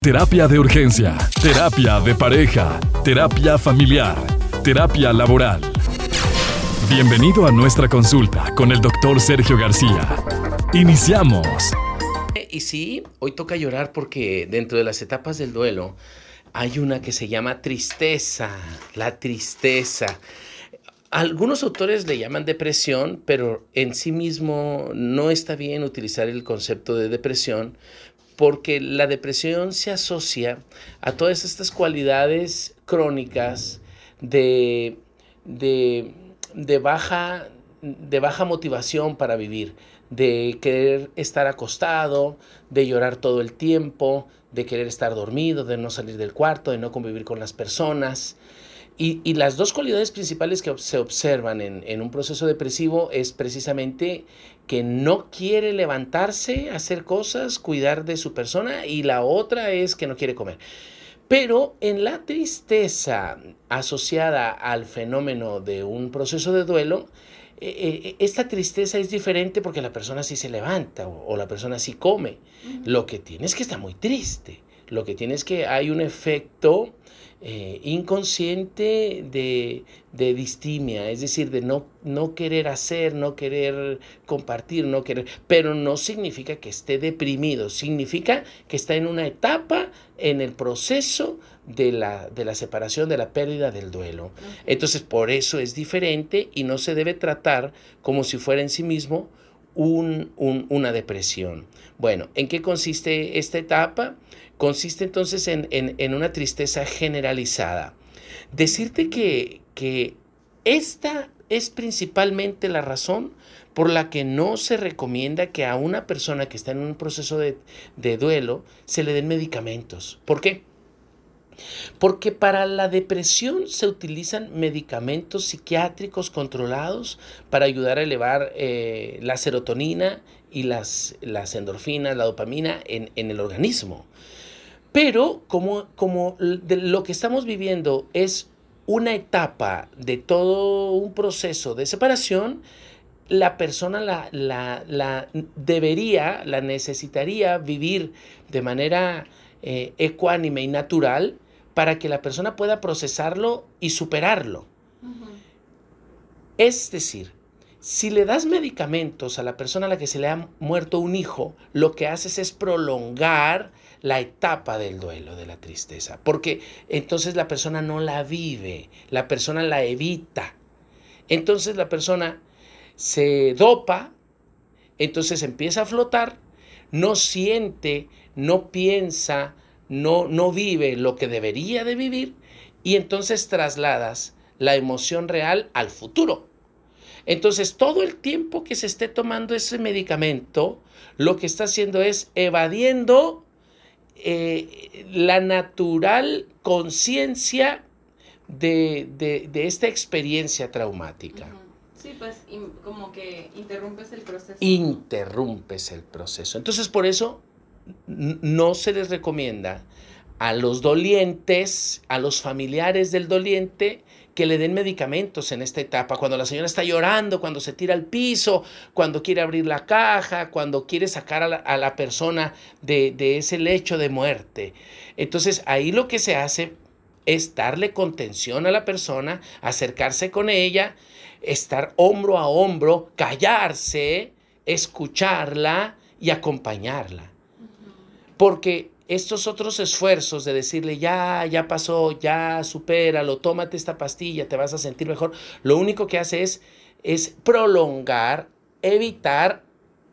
Terapia de urgencia, terapia de pareja, terapia familiar, terapia laboral. Bienvenido a nuestra consulta con el doctor Sergio García. Iniciamos. Y sí, hoy toca llorar porque dentro de las etapas del duelo hay una que se llama tristeza, la tristeza. Algunos autores le llaman depresión, pero en sí mismo no está bien utilizar el concepto de depresión porque la depresión se asocia a todas estas cualidades crónicas de, de, baja, de baja motivación para vivir, de querer estar acostado, de llorar todo el tiempo, de querer estar dormido, de no salir del cuarto, de no convivir con las personas. Y, las dos cualidades principales que se observan en, un proceso depresivo es precisamente que no quiere levantarse, hacer cosas, cuidar de su persona y la otra es que no quiere comer. Pero en la tristeza asociada al fenómeno de un proceso de duelo, eh, eh, esta tristeza es diferente porque la persona sí se levanta o, la persona sí come. Lo que tiene es que está muy triste. Lo que tiene es que hay un efecto eh, inconsciente de, distimia, es decir, de no, no querer hacer, no querer compartir, no querer, pero no significa que esté deprimido, significa que está en una etapa en el proceso de la, de la separación, de la pérdida del duelo. Entonces, por eso es diferente y no se debe tratar como si fuera en sí mismo una depresión. Bueno, ¿en qué consiste esta etapa? Consiste entonces en, una tristeza generalizada. Decirte que, que esta es principalmente la razón por la que no se recomienda que a una persona que está en un proceso de, de duelo se le den medicamentos. ¿Por qué? Porque para la depresión se utilizan medicamentos psiquiátricos controlados para ayudar a elevar eh, la serotonina y las, las endorfinas, la dopamina en, el organismo. Pero como, como lo que estamos viviendo es una etapa de todo un proceso de separación, la persona la, la, debería, la necesitaría vivir de manera eh, ecuánime y natural para que la persona pueda procesarlo y superarlo. Es decir, si le das medicamentos a la persona a la que se le ha muerto un hijo, lo que haces es prolongar la etapa del duelo, de la tristeza, porque entonces la persona no la vive, la persona la evita. Entonces la persona se dopa, entonces empieza a flotar, no siente, no piensa, no, no vive lo que debería de vivir y entonces trasladas la emoción real al futuro. Entonces, todo el tiempo que se esté tomando ese medicamento, lo que está haciendo es evadiendo eh, la natural conciencia de, esta experiencia traumática. Sí, pues como que interrumpes el proceso. Interrumpes el proceso. Entonces, por eso no se les recomienda a los dolientes, a los familiares del doliente, que le den medicamentos en esta etapa, cuando la señora está llorando, cuando se tira al piso, cuando quiere abrir la caja, cuando quiere sacar a la, persona de, de, ese lecho de muerte. Entonces ahí lo que se hace es darle contención a la persona, acercarse con ella, estar hombro a hombro, callarse, escucharla y acompañarla. Porque estos otros esfuerzos de decirle, ya, ya pasó, ya, supéralo, tómate esta pastilla, te vas a sentir mejor, lo único que hace es, es prolongar, evitar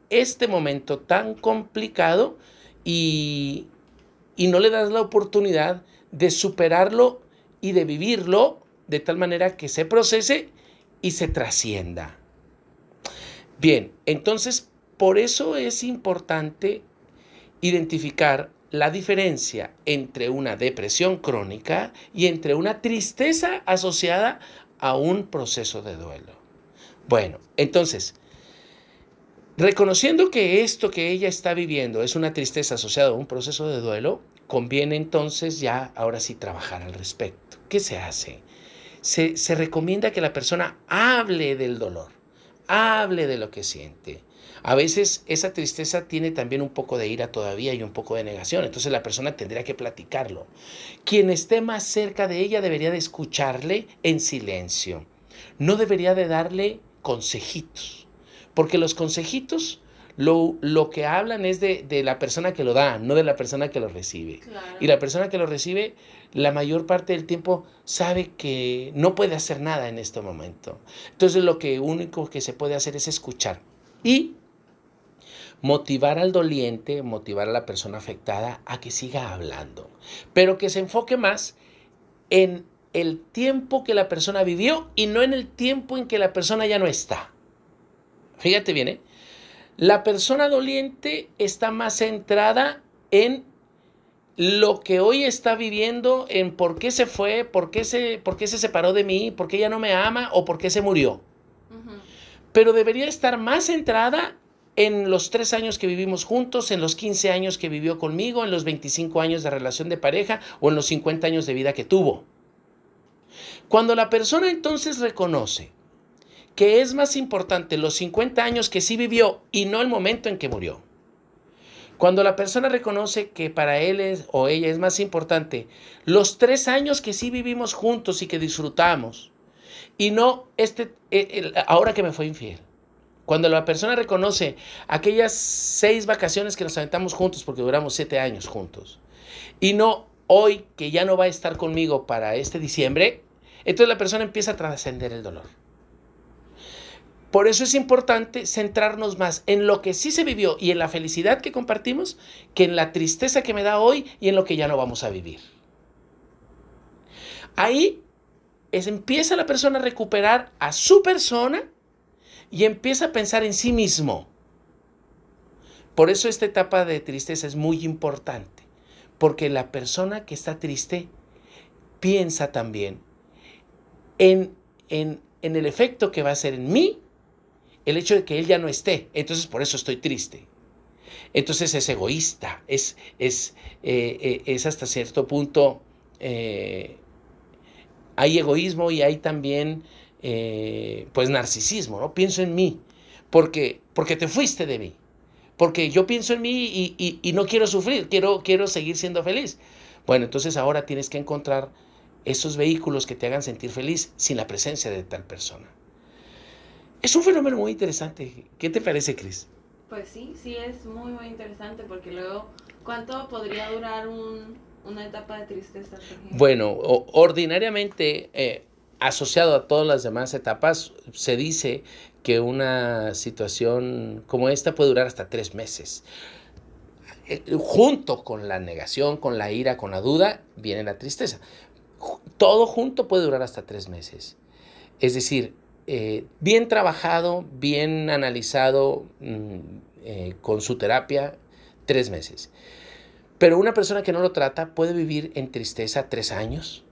este momento tan complicado y, y no le das la oportunidad de superarlo y de vivirlo de tal manera que se procese y se trascienda. Bien, entonces por eso es importante identificar la diferencia entre una depresión crónica y entre una tristeza asociada a un proceso de duelo. Bueno, entonces, reconociendo que esto que ella está viviendo es una tristeza asociada a un proceso de duelo, conviene entonces ya ahora sí trabajar al respecto. ¿Qué se hace? Se, se recomienda que la persona hable del dolor, hable de lo que siente, A veces esa tristeza tiene también un poco de ira todavía y un poco de negación, entonces la persona tendría que platicarlo. Quien esté más cerca de ella debería de escucharle en silencio, no debería de darle consejitos, porque los consejitos lo, lo, que hablan es de, de, la persona que lo da, no de la persona que lo recibe. Claro. Y la persona que lo recibe, la mayor parte del tiempo sabe que no puede hacer nada en este momento. Entonces lo que único que se puede hacer es escuchar y motivar al doliente, motivar a la persona afectada a que siga hablando, pero que se enfoque más en el tiempo que la persona vivió y no en el tiempo en que la persona ya no está. Fíjate bien, ¿eh? La persona doliente está más centrada en lo que hoy está viviendo, en por qué se fue, por qué se, por qué se separó de mí, por qué ya no me ama o por qué se murió. Uh -huh. Pero debería estar más centrada en los tres años que vivimos juntos, en los 15 años que vivió conmigo, en los 25 años de relación de pareja o en los 50 años de vida que tuvo. Cuando la persona entonces reconoce que es más importante los 50 años que sí vivió y no el momento en que murió. Cuando la persona reconoce que para él o ella es más importante los tres años que sí vivimos juntos y que disfrutamos, y no este, el, ahora que me fue infiel. Cuando la persona reconoce aquellas seis vacaciones que nos aventamos juntos, porque duramos siete años juntos, y no hoy que ya no va a estar conmigo para este diciembre, entonces la persona empieza a trascender el dolor. Por eso es importante centrarnos más en lo que sí se vivió y en la felicidad que compartimos que en la tristeza que me da hoy y en lo que ya no vamos a vivir. Ahí empieza la persona a recuperar a su persona y empieza a pensar en sí mismo. Por eso esta etapa de tristeza es muy importante, porque la persona que está triste piensa también en, en, en el efecto que va a hacer en mí el hecho de que él ya no esté. Entonces por eso estoy triste. Entonces es egoísta, es, es, eh, es hasta cierto punto, eh, hay egoísmo y hay también eh, pues narcisismo, ¿no? Pienso en mí, porque, porque te fuiste de mí, porque yo pienso en mí y, y, y no quiero sufrir, quiero, quiero seguir siendo feliz. Bueno, entonces ahora tienes que encontrar esos vehículos que te hagan sentir feliz sin la presencia de tal persona. Es un fenómeno muy interesante. ¿Qué te parece, Cris? Pues sí, sí es muy, muy interesante porque luego, ¿cuánto podría durar un, una etapa de tristeza? Bueno, ordinariamente, eh, asociado a todas las demás etapas, se dice que una situación como esta puede durar hasta tres meses. Eh, junto con la negación, con la ira, con la duda, viene la tristeza. Todo junto puede durar hasta tres meses. Es decir, eh, bien trabajado, bien analizado eh, con su terapia, tres meses. Pero una persona que no lo trata puede vivir en tristeza tres años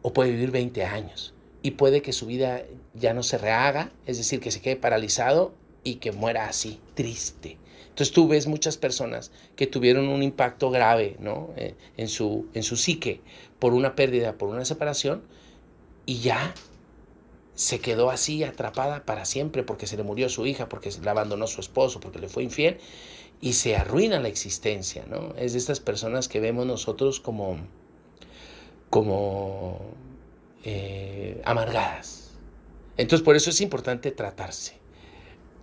o puede vivir 20 años y puede que su vida ya no se rehaga, es decir, que se quede paralizado y que muera así, triste. Entonces tú ves muchas personas que tuvieron un impacto grave ¿no? eh, en, su, en su psique por una pérdida, por una separación, y ya se quedó así atrapada para siempre porque se le murió su hija, porque la abandonó su esposo, porque le fue infiel y se arruina la existencia, ¿no? Es de estas personas que vemos nosotros como, como eh, amargadas. Entonces por eso es importante tratarse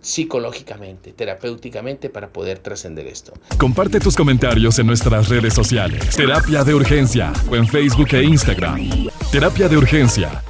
psicológicamente, terapéuticamente para poder trascender esto. Comparte tus comentarios en nuestras redes sociales. Terapia de Urgencia o en Facebook e Instagram. Terapia de Urgencia